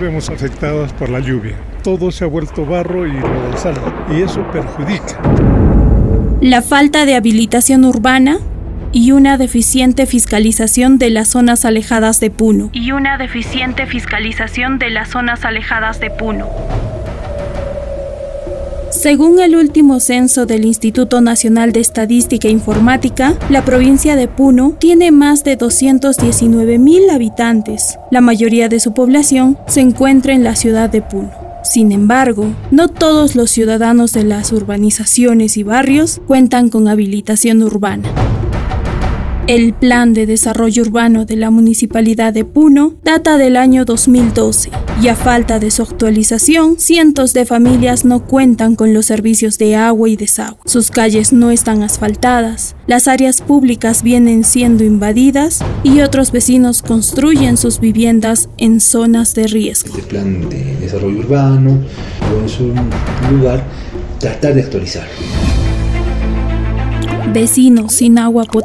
vemos afectadas por la lluvia. Todo se ha vuelto barro y lodazal y eso perjudica. La falta de habilitación urbana y una deficiente fiscalización de las zonas alejadas de Puno. Y una deficiente fiscalización de las zonas alejadas de Puno. Según el último censo del Instituto Nacional de Estadística e Informática, la provincia de Puno tiene más de 219 mil habitantes. La mayoría de su población se encuentra en la ciudad de Puno. Sin embargo, no todos los ciudadanos de las urbanizaciones y barrios cuentan con habilitación urbana. El Plan de Desarrollo Urbano de la Municipalidad de Puno data del año 2012 y a falta de su actualización, cientos de familias no cuentan con los servicios de agua y desagüe. Sus calles no están asfaltadas, las áreas públicas vienen siendo invadidas y otros vecinos construyen sus viviendas en zonas de riesgo. Este plan de desarrollo urbano es un lugar tratar de actualizar vecinos sin agua potable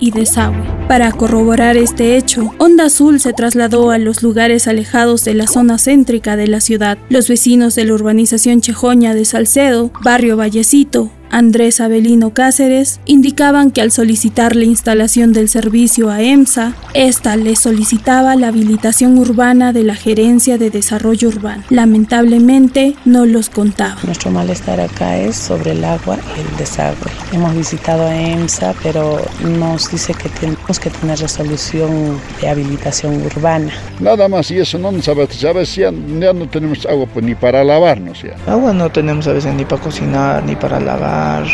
y desagüe. Para corroborar este hecho, Onda Azul se trasladó a los lugares alejados de la zona céntrica de la ciudad. Los vecinos de la urbanización Chejoña de Salcedo, barrio Vallecito, Andrés Abelino Cáceres, indicaban que al solicitar la instalación del servicio a EMSA, esta le solicitaba la habilitación urbana de la Gerencia de Desarrollo Urbano. Lamentablemente no los contaba. Nuestro malestar acá es sobre el agua y el desagüe. Hemos visitado a EMSA, pero nos dice que tenemos que tener resolución de habilitación urbana. Nada más, y eso no nos sabe, sabes, ya, ya no tenemos agua pues, ni para lavarnos. Ya. Agua no tenemos a veces ni para cocinar, ni para lavar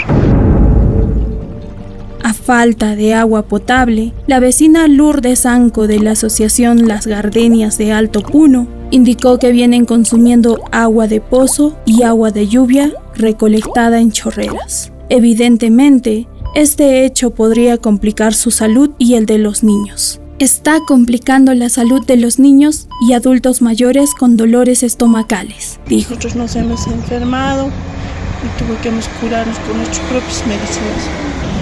a falta de agua potable, la vecina Lourdes Anco de la asociación Las Gardenias de Alto Puno indicó que vienen consumiendo agua de pozo y agua de lluvia recolectada en chorreras. Evidentemente, este hecho podría complicar su salud y el de los niños. Está complicando la salud de los niños y adultos mayores con dolores estomacales, dijo. Nosotros nos hemos enfermado, y tuvimos que curarnos con nuestras propias medicinas.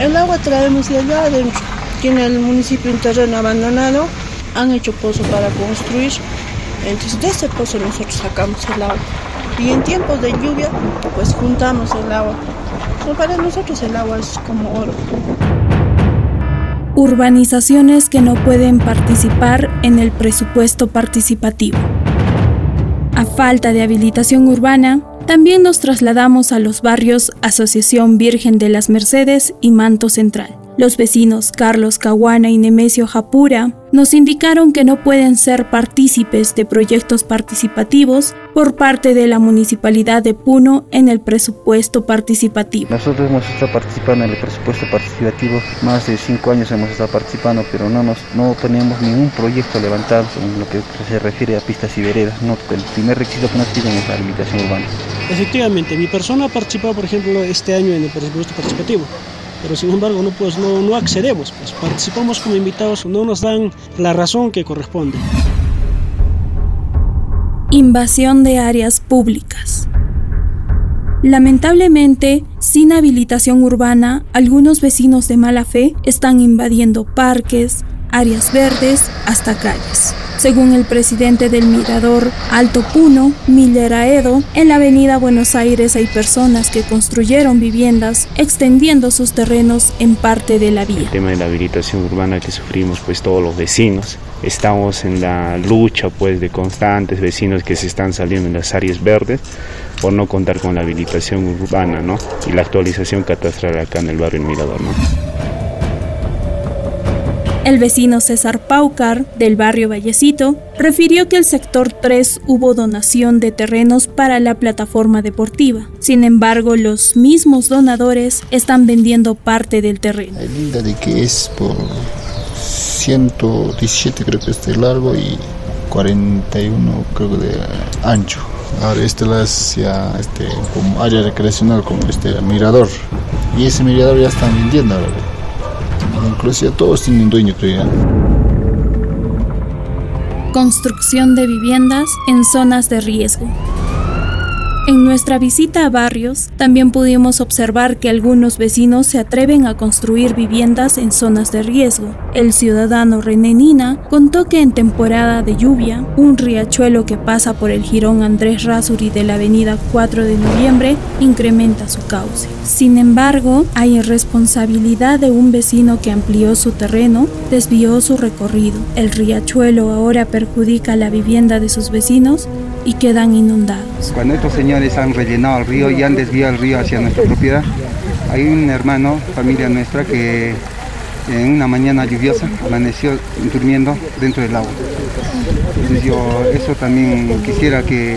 El agua traemos de allá adentro. Tiene el municipio un terreno abandonado, han hecho pozo para construir. Entonces de ese pozo nosotros sacamos el agua. Y en tiempos de lluvia, pues juntamos el agua. para nosotros el agua es como oro. Urbanizaciones que no pueden participar en el presupuesto participativo. A falta de habilitación urbana, también nos trasladamos a los barrios Asociación Virgen de las Mercedes y Manto Central. Los vecinos Carlos Caguana y Nemesio Japura nos indicaron que no pueden ser partícipes de proyectos participativos por parte de la Municipalidad de Puno en el presupuesto participativo. Nosotros hemos estado participando en el presupuesto participativo, más de cinco años hemos estado participando, pero no, nos, no tenemos ningún proyecto levantado en lo que se refiere a pistas y veredas. No, el primer requisito que nos piden es la habilitación urbana. Efectivamente, mi persona ha participado, por ejemplo, este año en el presupuesto participativo pero sin embargo no, pues, no, no accedemos, pues participamos como invitados, no nos dan la razón que corresponde. Invasión de áreas públicas. Lamentablemente, sin habilitación urbana, algunos vecinos de mala fe están invadiendo parques, áreas verdes, hasta calles. Según el presidente del Mirador Alto Puno, Miller Aedo, en la avenida Buenos Aires hay personas que construyeron viviendas extendiendo sus terrenos en parte de la vía. El tema de la habilitación urbana que sufrimos pues todos los vecinos. Estamos en la lucha pues de constantes vecinos que se están saliendo en las áreas verdes por no contar con la habilitación urbana ¿no? y la actualización catastral acá en el barrio Mirador. El vecino César Paucar, del barrio Vallecito, refirió que el sector 3 hubo donación de terrenos para la plataforma deportiva. Sin embargo, los mismos donadores están vendiendo parte del terreno. El de que es por 117 creo que es de largo y 41 creo de ancho. Ahora este es ya este, como área recreacional como este mirador y ese mirador ya están vendiendo ahora. Inclusive todos tienen dueño todavía. Construcción de viviendas en zonas de riesgo. En nuestra visita a barrios, también pudimos observar que algunos vecinos se atreven a construir viviendas en zonas de riesgo. El ciudadano René Nina contó que en temporada de lluvia, un riachuelo que pasa por el jirón Andrés Rasuri de la avenida 4 de noviembre incrementa su cauce. Sin embargo, hay responsabilidad de un vecino que amplió su terreno, desvió su recorrido. El riachuelo ahora perjudica la vivienda de sus vecinos y quedan inundados. Cuando estos señores han rellenado el río y han desviado el río hacia nuestra propiedad, hay un hermano, familia nuestra, que en una mañana lluviosa amaneció durmiendo dentro del agua. Entonces yo eso también quisiera que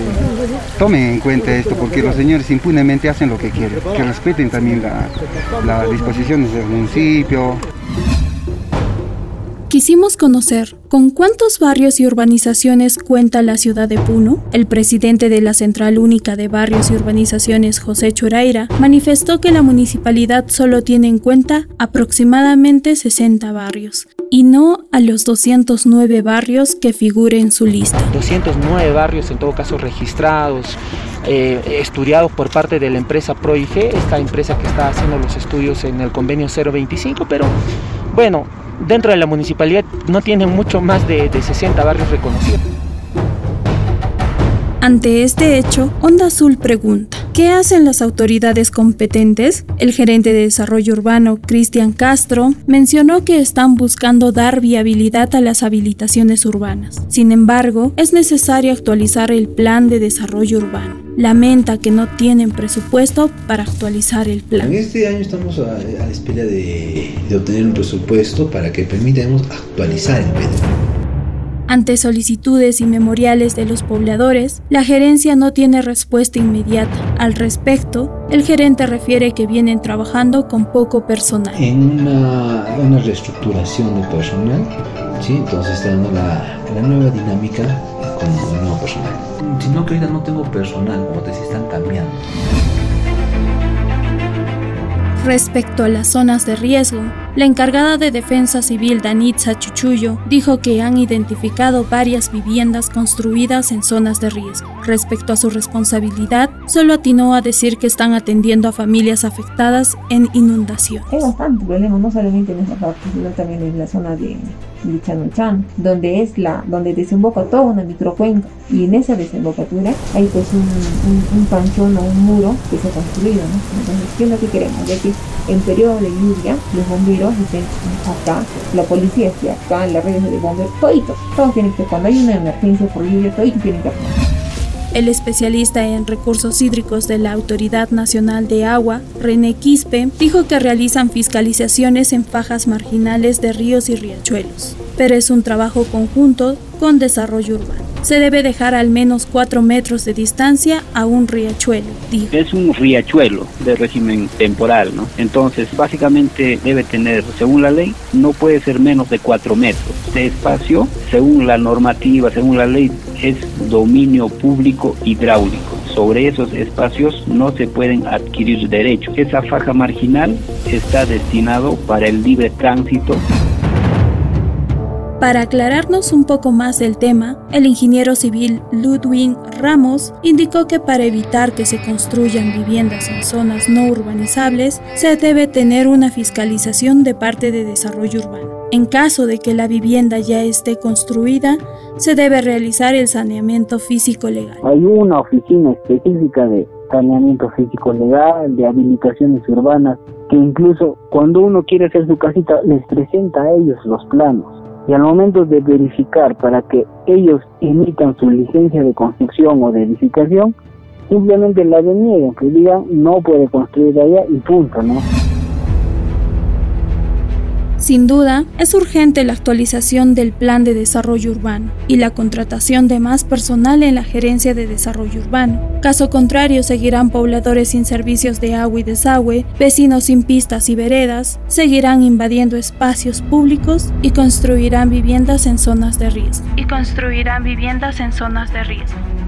tomen en cuenta esto, porque los señores impunemente hacen lo que quieren, que respeten también las disposiciones del municipio. Quisimos conocer con cuántos barrios y urbanizaciones cuenta la ciudad de Puno. El presidente de la Central Única de Barrios y Urbanizaciones, José Churaira, manifestó que la municipalidad solo tiene en cuenta aproximadamente 60 barrios y no a los 209 barrios que figuren en su lista. 209 barrios en todo caso registrados, eh, estudiados por parte de la empresa Proife, esta empresa que está haciendo los estudios en el convenio 025, pero bueno, dentro de la municipalidad no tienen mucho más de, de 60 barrios reconocidos. Ante este hecho, Onda Azul pregunta, ¿qué hacen las autoridades competentes? El gerente de desarrollo urbano, Cristian Castro, mencionó que están buscando dar viabilidad a las habilitaciones urbanas. Sin embargo, es necesario actualizar el plan de desarrollo urbano. Lamenta que no tienen presupuesto para actualizar el plan. En este año estamos a, la espera de, de obtener un presupuesto para que permitamos actualizar el PDM. Ante solicitudes y memoriales de los pobladores, la gerencia no tiene respuesta inmediata. Al respecto, el gerente refiere que vienen trabajando con poco personal. En una, una reestructuración de personal, ¿sí? entonces está dando la, la nueva dinámica con el nuevo personal. Sino que ahorita no tengo personal, como te decía, están cambiando. Respecto a las zonas de riesgo, la encargada de Defensa Civil Danitza Chuchuyo dijo que han identificado varias viviendas construidas en zonas de riesgo. Respecto a su responsabilidad, solo atinó a decir que están atendiendo a familias afectadas en inundación. Hay bastante problema, no solamente en esa parte, sino también en la zona de Lichanuchan, donde es la, donde desemboca toda una microcuenca y en esa desembocadura hay pues un, un, un panchón o un muro que se ha construido, ¿no? Entonces, ¿qué es lo que queremos? Ya que en periodo de lluvia, los bomberos dicen acá, la policía esté acá, las redes de bomberos, toditos, todos tienen que, cuando hay una emergencia por lluvia, toditos tienen que. El especialista en recursos hídricos de la Autoridad Nacional de Agua, René Quispe, dijo que realizan fiscalizaciones en fajas marginales de ríos y riachuelos, pero es un trabajo conjunto con desarrollo urbano. Se debe dejar al menos 4 metros de distancia a un riachuelo. Es un riachuelo de régimen temporal, ¿no? Entonces, básicamente debe tener, según la ley, no puede ser menos de 4 metros de espacio, según la normativa, según la ley, es dominio público hidráulico. Sobre esos espacios no se pueden adquirir derechos. Esa faja marginal está destinado para el libre tránsito para aclararnos un poco más del tema, el ingeniero civil Ludwig Ramos indicó que para evitar que se construyan viviendas en zonas no urbanizables, se debe tener una fiscalización de parte de desarrollo urbano. En caso de que la vivienda ya esté construida, se debe realizar el saneamiento físico legal. Hay una oficina específica de saneamiento físico legal, de habilitaciones urbanas, que incluso cuando uno quiere hacer su casita les presenta a ellos los planos y al momento de verificar para que ellos emitan su licencia de construcción o de edificación, simplemente la deniegan, que digan no puede construir allá y punto, ¿no? Sin duda, es urgente la actualización del Plan de Desarrollo Urbano y la contratación de más personal en la Gerencia de Desarrollo Urbano. Caso contrario, seguirán pobladores sin servicios de agua y desagüe, vecinos sin pistas y veredas, seguirán invadiendo espacios públicos y construirán viviendas en zonas de riesgo. Zonas de riesgo.